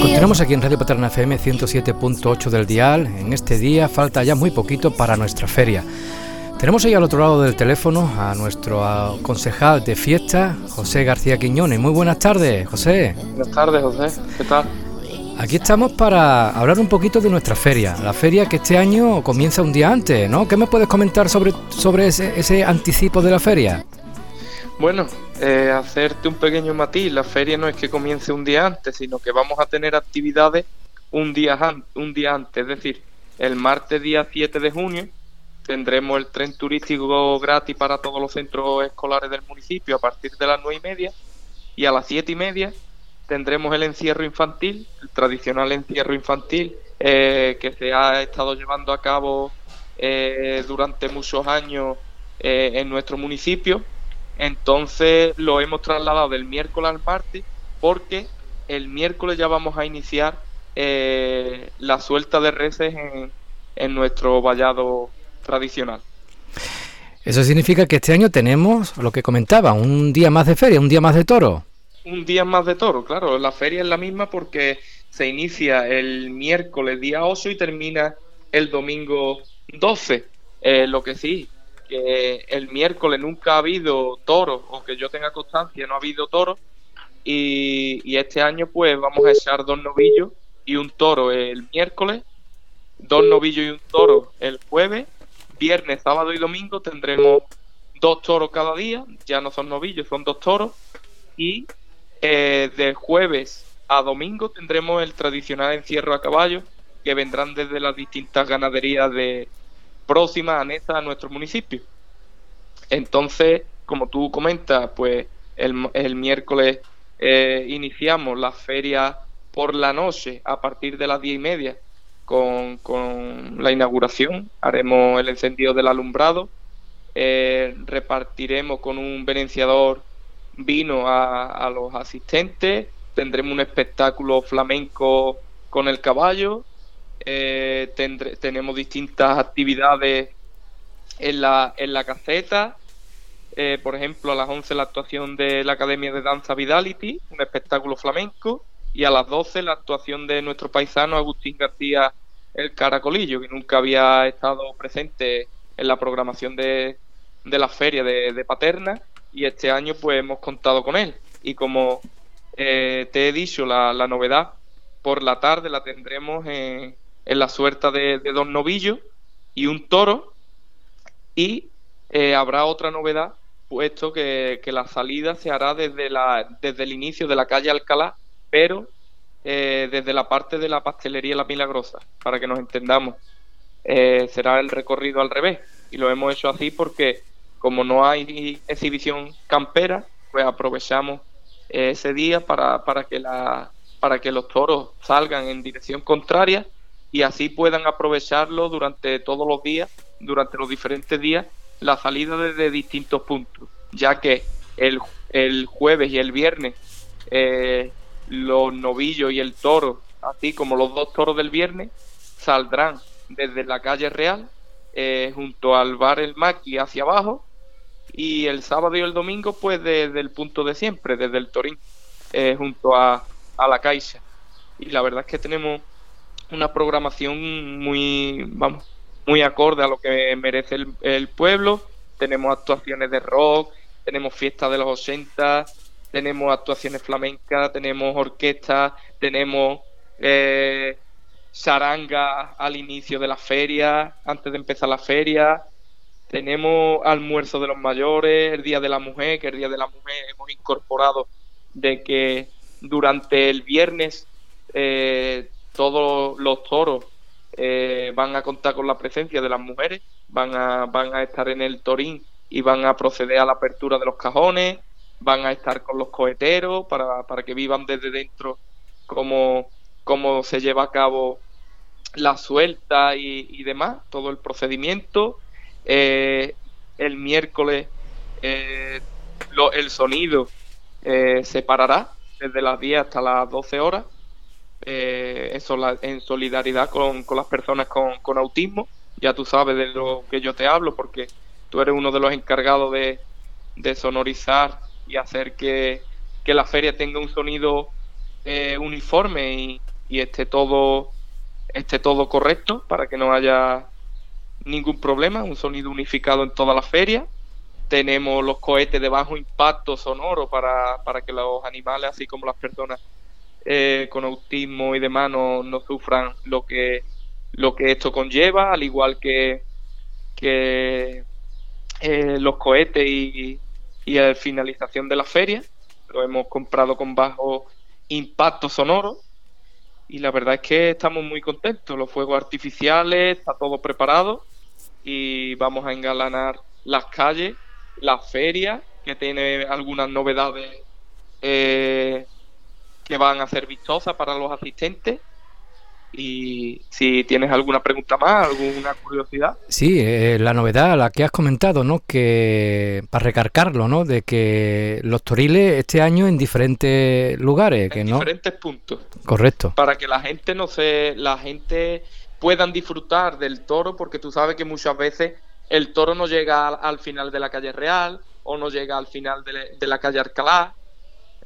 Continuamos aquí en Radio Paterna FM 107.8 del dial. En este día falta ya muy poquito para nuestra feria. Tenemos ahí al otro lado del teléfono a nuestro concejal de fiesta, José García Quiñones. Muy buenas tardes, José. Buenas tardes, José. ¿Qué tal? Aquí estamos para hablar un poquito de nuestra feria, la feria que este año comienza un día antes, ¿no? ¿Qué me puedes comentar sobre, sobre ese, anticipo de la feria? Bueno, eh, hacerte un pequeño matiz, la feria no es que comience un día antes, sino que vamos a tener actividades un día, un día antes, es decir, el martes día 7 de junio tendremos el tren turístico gratis para todos los centros escolares del municipio a partir de las nueve y media y a las siete y media tendremos el encierro infantil, el tradicional encierro infantil eh, que se ha estado llevando a cabo eh, durante muchos años eh, en nuestro municipio. Entonces lo hemos trasladado del miércoles al martes porque el miércoles ya vamos a iniciar la suelta de reces en, en nuestro vallado tradicional. Eso significa que este año tenemos lo que comentaba, un día más de feria, un día más de toro. Un día más de toro, claro. La feria es la misma porque se inicia el miércoles día 8 y termina el domingo 12. Eh, lo que sí, que el miércoles nunca ha habido toro, o que yo tenga constancia, no ha habido toro. Y, y este año pues vamos a echar dos novillos y un toro el miércoles, dos novillos y un toro el jueves viernes, sábado y domingo tendremos dos toros cada día, ya no son novillos, son dos toros. Y eh, de jueves a domingo tendremos el tradicional encierro a caballo, que vendrán desde las distintas ganaderías de próximas, anexas a nuestro municipio. Entonces, como tú comentas, pues el, miércoles eh, iniciamos la feria por la noche a partir de las diez y media con, con la inauguración, haremos el encendido del alumbrado, eh, repartiremos con un venenciador vino a, los asistentes, tendremos un espectáculo flamenco con el caballo, eh, tenemos distintas actividades en la, en la caseta, eh, por ejemplo, a las 11 la actuación de la Academia de Danza Vidality, un espectáculo flamenco, y a las 12 la actuación de nuestro paisano Agustín García el Caracolillo, que nunca había estado presente en la programación de, de la feria de, Paterna y este año pues hemos contado con él. Y como eh, te he dicho, la, la, novedad por la tarde la tendremos en, en la suerte de, dos novillos y un toro y eh, habrá otra novedad puesto que, que, la salida se hará desde, la, desde el inicio de la calle Alcalá, pero eh, desde la parte de la pastelería La Milagrosa, para que nos entendamos. Eh, será el recorrido al revés. Y lo hemos hecho así porque como no hay exhibición campera, pues aprovechamos ese día para, para, que la, para que los toros salgan en dirección contraria y así puedan aprovecharlo durante todos los días, durante los diferentes días, la salida desde distintos puntos, ya que el, el jueves y el viernes eh, los novillos y el toro, así como los dos toros del viernes, saldrán desde la calle Real, eh, junto al bar El Maqui hacia abajo, y el sábado y el domingo, pues desde el punto de siempre, desde el Torín, eh, junto a, a la Caixa. Y la verdad es que tenemos una programación muy, vamos, muy acorde a lo que merece el, pueblo. Tenemos actuaciones de rock, tenemos fiestas de los 80, tenemos actuaciones flamencas, tenemos orquestas, tenemos eh, saranga al inicio de la feria, antes de empezar la feria, tenemos almuerzo de los mayores, el Día de la Mujer, que el Día de la Mujer hemos incorporado de que durante el viernes eh, todos los toros eh, van a contar con la presencia de las mujeres, van a, van a estar en el torín y van a proceder a la apertura de los cajones, van a estar con los coheteros para, para que vivan desde dentro cómo, cómo se lleva a cabo la suelta y, demás, todo el procedimiento. Eh, el miércoles eh, el sonido eh, se parará desde las 10 hasta las 12 horas, eso en solidaridad con, las personas con, autismo. Ya tú sabes de lo que yo te hablo porque tú eres uno de los encargados de, sonorizar y hacer que, la feria tenga un sonido uniforme y, y esté todo esté todo correcto para que no haya ningún problema, un sonido unificado en toda la feria. Tenemos los cohetes de bajo impacto sonoro para, para que los animales, así como las personas eh, con autismo y demás, no, no, sufran lo que, lo que esto conlleva, al igual que, que eh, los cohetes y, y la finalización de la feria. Lo hemos comprado con bajo impacto sonoro y la verdad es que estamos muy contentos. Los fuegos artificiales, está todo preparado y vamos a engalanar las calles, la feria, que tiene algunas novedades eh, que van a ser vistosas para los asistentes y si tienes alguna pregunta más, alguna curiosidad. Sí, eh, la novedad, la que has comentado, ¿no? Que para recargarlo, ¿no? De que los toriles este año en diferentes lugares, en diferentes puntos. Correcto. Para que la gente no se, la gente puedan disfrutar del toro, porque tú sabes que muchas veces el toro no llega al, final de la calle Real o no llega al final de, de la calle Alcalá.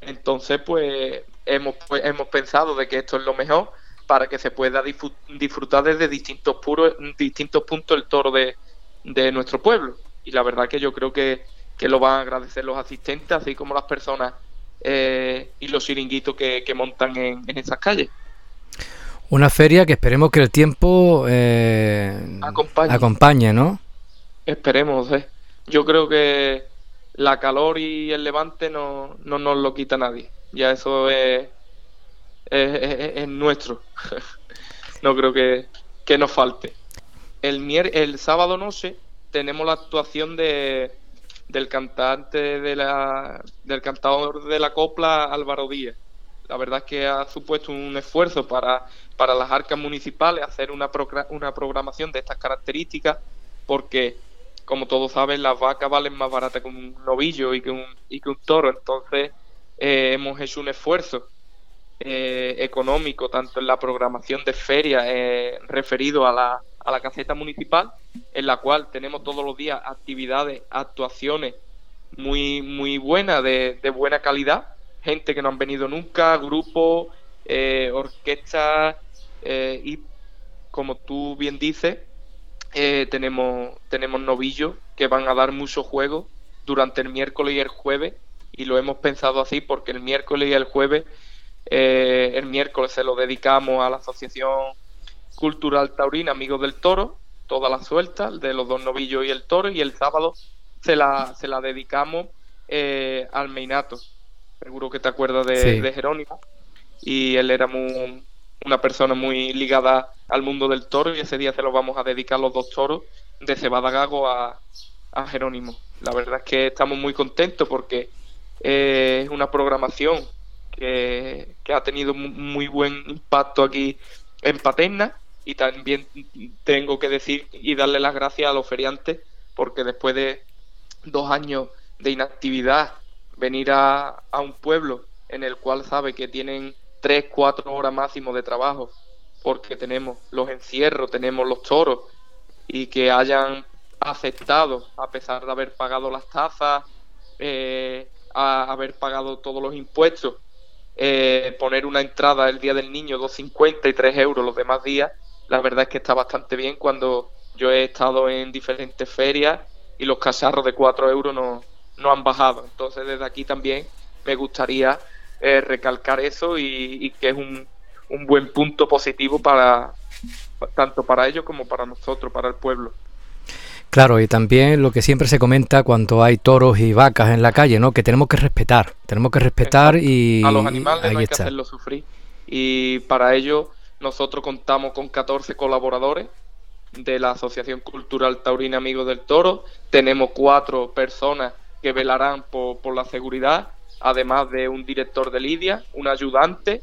Entonces, pues hemos, pues, hemos pensado de que esto es lo mejor para que se pueda disfrutar desde distintos, puros, distintos puntos el toro de, nuestro pueblo. Y la verdad que yo creo que, lo van a agradecer los asistentes, así como las personas eh, y los chiringuitos que, montan en, esas calles. Una feria que esperemos que el tiempo eh, acompañe. ¿no? Esperemos, eh. Yo creo que la calor y el levante no, no nos lo quita nadie. Ya eso es es, nuestro. no creo que, nos falte. El, mier el sábado noche tenemos la actuación de, del cantante de la, del cantador de la copla Álvaro Díaz. La verdad es que ha supuesto un esfuerzo para, para las arcas municipales hacer una, una programación de estas características porque, como todos saben, las vacas valen más baratas que un novillo y que un, y que un toro. Entonces, eh, hemos hecho un esfuerzo eh, económico, tanto en la programación de ferias eh, referido a la, a la caseta municipal, en la cual tenemos todos los días actividades, actuaciones muy, muy buenas, de, buena calidad, gente que no han venido nunca, grupos, eh, orquestas y como tú bien dices, tenemos, tenemos novillos que van a dar mucho juego durante el miércoles y el jueves y lo hemos pensado así porque el miércoles y el jueves eh, el miércoles se lo dedicamos a la Asociación Cultural Taurina Amigos del Toro, toda la suelta, de los dos novillos y el toro, y el sábado se la, se la dedicamos eh, al Meinato. Seguro que te acuerdas de, Jerónimo. Y él era una persona muy ligada al mundo del toro, y ese día se lo vamos a dedicar los dos toros de Cebada Gago a, a Jerónimo. La verdad es que estamos muy contentos porque eh, es una programación que, ha tenido muy buen impacto aquí en Paterna. Y también tengo que decir y darle las gracias a los feriantes porque después de dos años de inactividad venir a, a un pueblo en el cual sabe que tienen tres, cuatro horas máximo de trabajo porque tenemos los encierros, tenemos los toros y que hayan aceptado a pesar de haber pagado las tasas, eh, a haber pagado todos los impuestos eh, poner una entrada el día del niño 2,50 y 3 euros los demás días, la verdad es que está bastante bien cuando yo he estado en diferentes ferias y los cacharros de 4 euros no, no han bajado. Entonces desde aquí también me gustaría eh, recalcar eso y, que es un, un buen punto positivo para tanto para ellos como para nosotros, para el pueblo. Claro, y también lo que siempre se comenta cuando hay toros y vacas en la calle, ¿no? Que tenemos que respetar, tenemos que respetar y... A los animales no hay que hacerlos sufrir. Y para ello nosotros contamos con 14 colaboradores de la Asociación Cultural Taurina Amigos del Toro. Tenemos cuatro personas que velarán por, por la seguridad, además de un director de lidia, un ayudante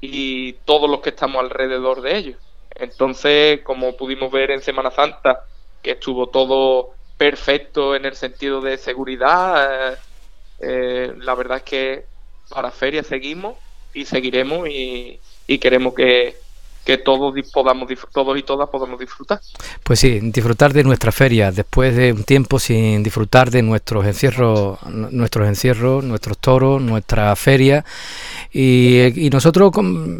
y todos los que estamos alrededor de ellos. Entonces, como pudimos ver en Semana Santa, estuvo todo perfecto en el sentido de seguridad. Eh, la verdad es que para feria seguimos y seguiremos y, y queremos que, que todos podamos todos y todas podamos disfrutar. Pues sí, disfrutar de nuestra feria después de un tiempo sin disfrutar de nuestros encierros, nuestros encierros, nuestros toros, nuestra feria y, nosotros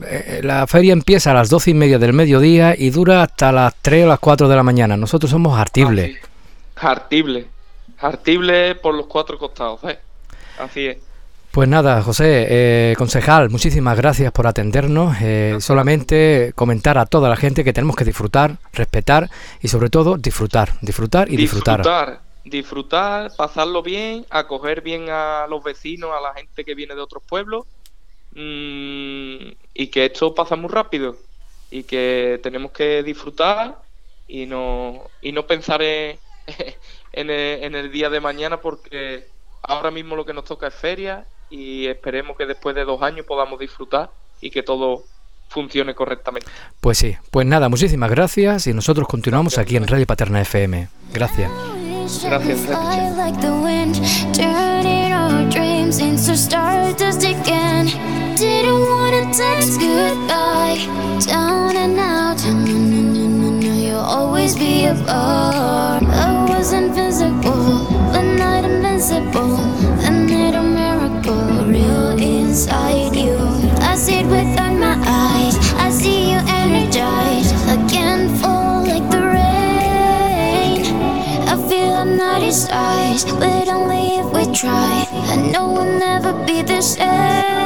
eh, la feria empieza a las doce y media del mediodía y dura hasta las 3 o las 4 de la mañana. Nosotros somos artibles. Artibles, artibles por los cuatro costados, ¿eh? Así es. Pues nada, José, eh, concejal, muchísimas gracias por atendernos. Eh, solamente comentar a toda la gente que tenemos que disfrutar, respetar y sobre todo disfrutar, disfrutar y disfrutar. Disfrutar, disfrutar, pasarlo bien, acoger bien a los vecinos, a la gente que viene de otros pueblos mm, y que esto pasa muy rápido y que tenemos que disfrutar y no, y no pensar en, en el día de mañana porque ahora mismo lo que nos toca es feria y esperemos que después de dos años podamos disfrutar y que todo funcione correctamente. Pues sí, pues nada, muchísimas gracias y nosotros continuamos aquí en Radio Paterna FM. Gracias. Gracias. didn't wanna dance goodbye. Down and out, you'll always be a part. I was invisible, but not invincible. I need a miracle, real inside you. I see it without my eyes. I see you energized. I can fall like the rain. I feel I'm not his eyes, but only if we try. I know we'll never be the same.